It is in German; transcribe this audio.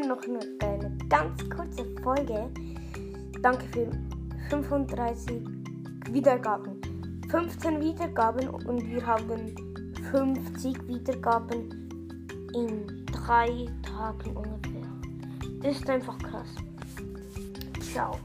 noch eine, eine ganz kurze Folge. Danke für 35 Wiedergaben. 15 Wiedergaben und wir haben 50 Wiedergaben in drei Tagen ungefähr. Das ist einfach krass. Ciao.